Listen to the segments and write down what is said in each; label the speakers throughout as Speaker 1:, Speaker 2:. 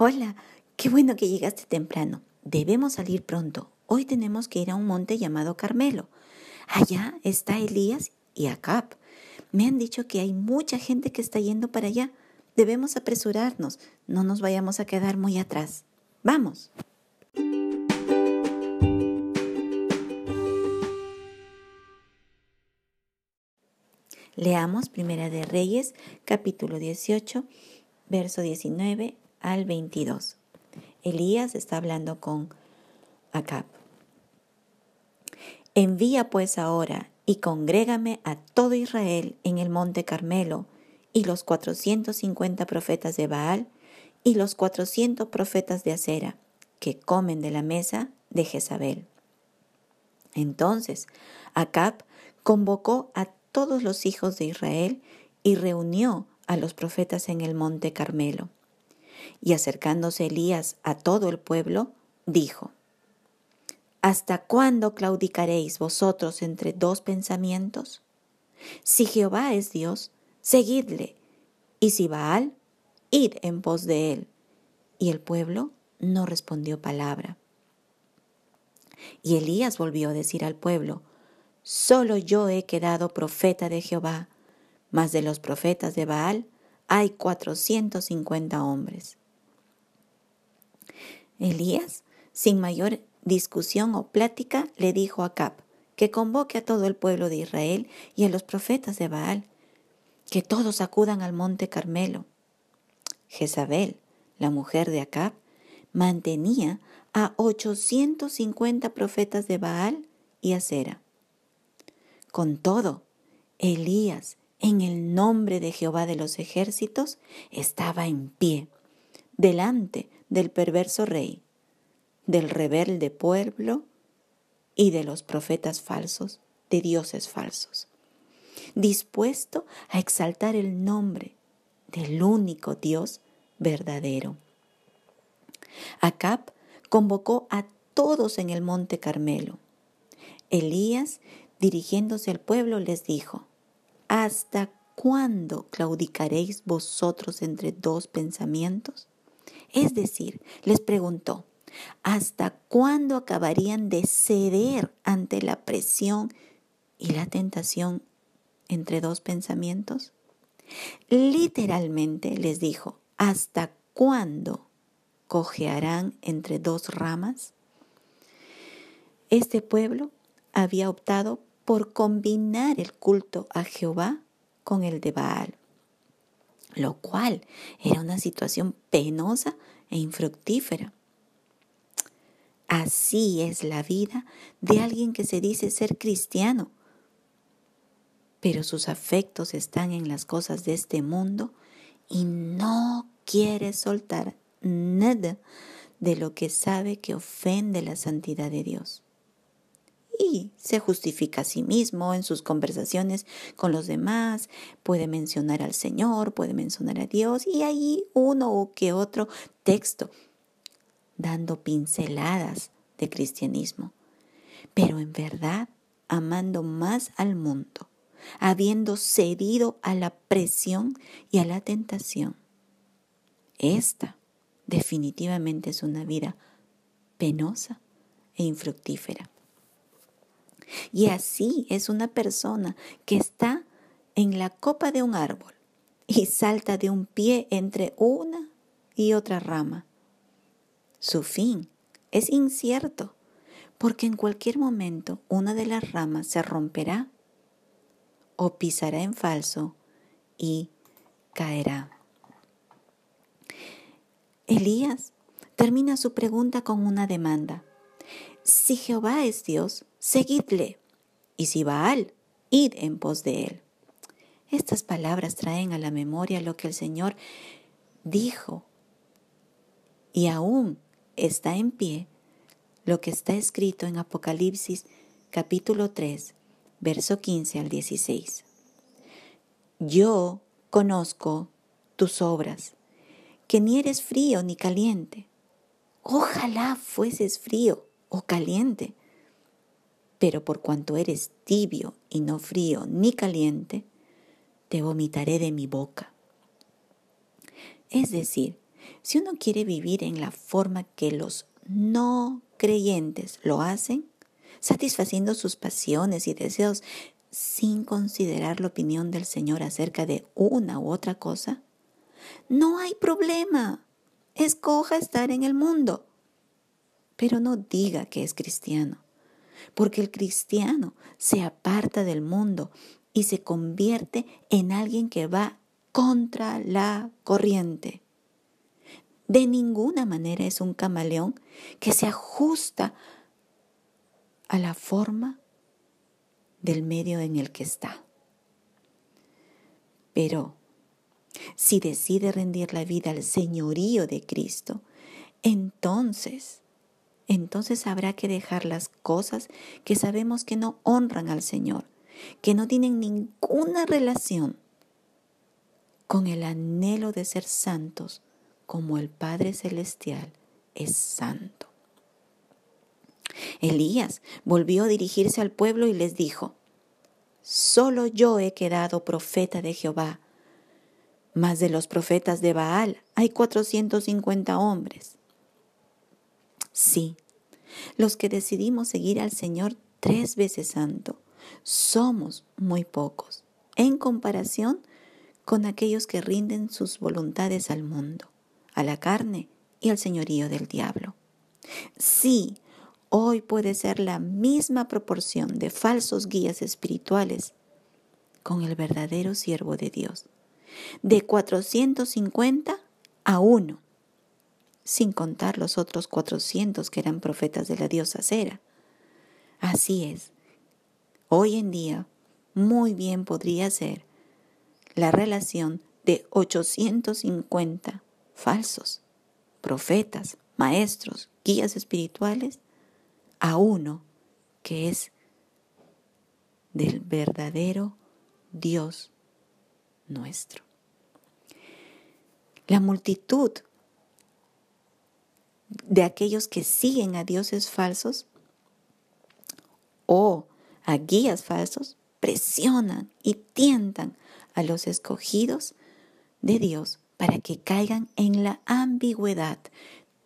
Speaker 1: Hola, qué bueno que llegaste temprano. Debemos salir pronto. Hoy tenemos que ir a un monte llamado Carmelo. Allá está Elías y Acab. Me han dicho que hay mucha gente que está yendo para allá. Debemos apresurarnos. No nos vayamos a quedar muy atrás. Vamos. Leamos Primera de Reyes, capítulo 18, verso 19 al 22. Elías está hablando con Acab. Envía pues ahora y congrégame a todo Israel en el monte Carmelo, y los cuatrocientos cincuenta profetas de Baal, y los cuatrocientos profetas de Acera, que comen de la mesa de Jezabel. Entonces Acab convocó a todos los hijos de Israel y reunió a los profetas en el monte Carmelo. Y acercándose Elías a todo el pueblo, dijo, ¿Hasta cuándo claudicaréis vosotros entre dos pensamientos? Si Jehová es Dios, seguidle, y si Baal, id en pos de él. Y el pueblo no respondió palabra. Y Elías volvió a decir al pueblo, Solo yo he quedado profeta de Jehová, mas de los profetas de Baal hay cuatrocientos cincuenta hombres. Elías, sin mayor discusión o plática, le dijo a Cap que convoque a todo el pueblo de Israel y a los profetas de Baal, que todos acudan al monte Carmelo. Jezabel, la mujer de Acab, mantenía a 850 profetas de Baal y Acera. Con todo, Elías, en el nombre de Jehová de los ejércitos, estaba en pie, delante del perverso rey, del rebelde pueblo y de los profetas falsos, de dioses falsos, dispuesto a exaltar el nombre del único Dios verdadero. Acab convocó a todos en el monte Carmelo. Elías, dirigiéndose al pueblo, les dijo, ¿Hasta cuándo claudicaréis vosotros entre dos pensamientos? Es decir, les preguntó, ¿hasta cuándo acabarían de ceder ante la presión y la tentación entre dos pensamientos? Literalmente les dijo, ¿hasta cuándo cojearán entre dos ramas? Este pueblo había optado por combinar el culto a Jehová con el de Baal, lo cual era una situación penosa e infructífera. Así es la vida de alguien que se dice ser cristiano, pero sus afectos están en las cosas de este mundo y no quiere soltar nada de lo que sabe que ofende la santidad de Dios. Y se justifica a sí mismo en sus conversaciones con los demás, puede mencionar al Señor, puede mencionar a Dios y ahí uno o que otro texto dando pinceladas de cristianismo, pero en verdad amando más al mundo, habiendo cedido a la presión y a la tentación. Esta definitivamente es una vida penosa e infructífera. Y así es una persona que está en la copa de un árbol y salta de un pie entre una y otra rama su fin es incierto, porque en cualquier momento una de las ramas se romperá o pisará en falso y caerá. Elías termina su pregunta con una demanda. Si Jehová es Dios, seguidle, y si Baal, id en pos de él. Estas palabras traen a la memoria lo que el Señor dijo y aún está en pie lo que está escrito en Apocalipsis capítulo 3, verso 15 al 16. Yo conozco tus obras, que ni eres frío ni caliente. Ojalá fueses frío o caliente. Pero por cuanto eres tibio y no frío ni caliente, te vomitaré de mi boca. Es decir, si uno quiere vivir en la forma que los no creyentes lo hacen, satisfaciendo sus pasiones y deseos sin considerar la opinión del Señor acerca de una u otra cosa, no hay problema. Escoja estar en el mundo. Pero no diga que es cristiano, porque el cristiano se aparta del mundo y se convierte en alguien que va contra la corriente. De ninguna manera es un camaleón que se ajusta a la forma del medio en el que está. Pero si decide rendir la vida al señorío de Cristo, entonces, entonces habrá que dejar las cosas que sabemos que no honran al Señor, que no tienen ninguna relación con el anhelo de ser santos como el Padre Celestial es santo. Elías volvió a dirigirse al pueblo y les dijo, Solo yo he quedado profeta de Jehová, mas de los profetas de Baal hay cuatrocientos cincuenta hombres. Sí, los que decidimos seguir al Señor tres veces santo, somos muy pocos en comparación con aquellos que rinden sus voluntades al mundo, a la carne y al señorío del diablo. Sí, hoy puede ser la misma proporción de falsos guías espirituales con el verdadero siervo de Dios, de 450 a 1, sin contar los otros 400 que eran profetas de la diosa Cera. Así es, hoy en día muy bien podría ser la relación de 850 falsos profetas, maestros, guías espirituales a uno que es del verdadero Dios nuestro. La multitud de aquellos que siguen a dioses falsos o a guías falsos presionan y tientan a los escogidos de Dios para que caigan en la ambigüedad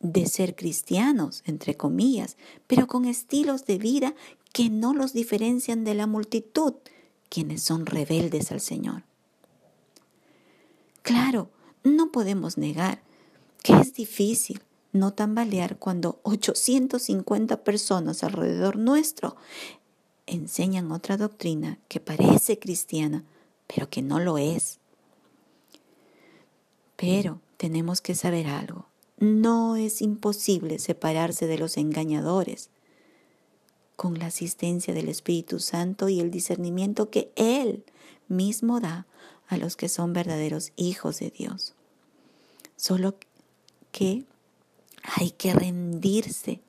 Speaker 1: de ser cristianos, entre comillas, pero con estilos de vida que no los diferencian de la multitud, quienes son rebeldes al Señor. Claro, no podemos negar que es difícil no tambalear cuando 850 personas alrededor nuestro enseñan otra doctrina que parece cristiana, pero que no lo es. Pero tenemos que saber algo. No es imposible separarse de los engañadores con la asistencia del Espíritu Santo y el discernimiento que Él mismo da a los que son verdaderos hijos de Dios. Solo que hay que rendirse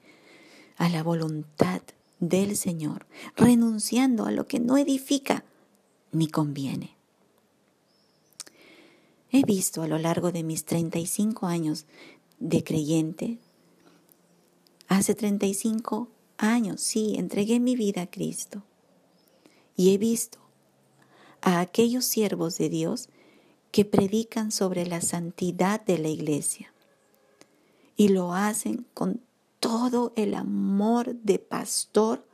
Speaker 1: a la voluntad del Señor, renunciando a lo que no edifica ni conviene. He visto a lo largo de mis 35 años de creyente, hace 35 años, sí, entregué mi vida a Cristo. Y he visto a aquellos siervos de Dios que predican sobre la santidad de la iglesia. Y lo hacen con todo el amor de pastor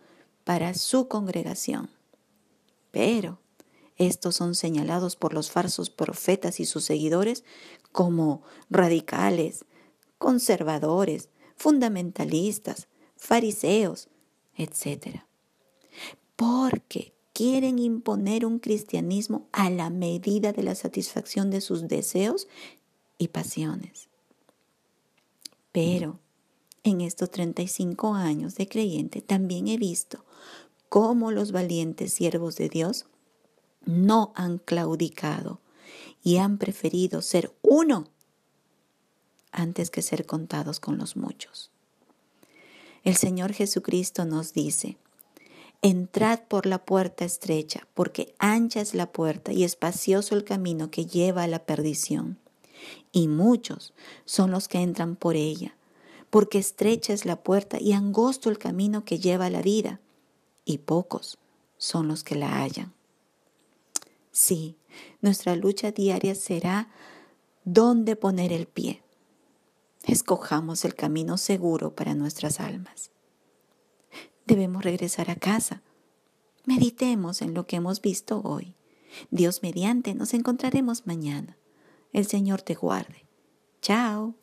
Speaker 1: para su congregación. Pero estos son señalados por los falsos profetas y sus seguidores como radicales, conservadores, fundamentalistas, fariseos, etc. Porque quieren imponer un cristianismo a la medida de la satisfacción de sus deseos y pasiones. Pero en estos 35 años de creyente también he visto cómo los valientes siervos de Dios no han claudicado y han preferido ser uno antes que ser contados con los muchos. El Señor Jesucristo nos dice, Entrad por la puerta estrecha, porque ancha es la puerta y espacioso el camino que lleva a la perdición. Y muchos son los que entran por ella, porque estrecha es la puerta y angosto el camino que lleva a la vida, y pocos son los que la hallan. Sí, nuestra lucha diaria será dónde poner el pie, escojamos el camino seguro para nuestras almas. Debemos regresar a casa. Meditemos en lo que hemos visto hoy. Dios mediante nos encontraremos mañana. El Señor te guarde. Chao.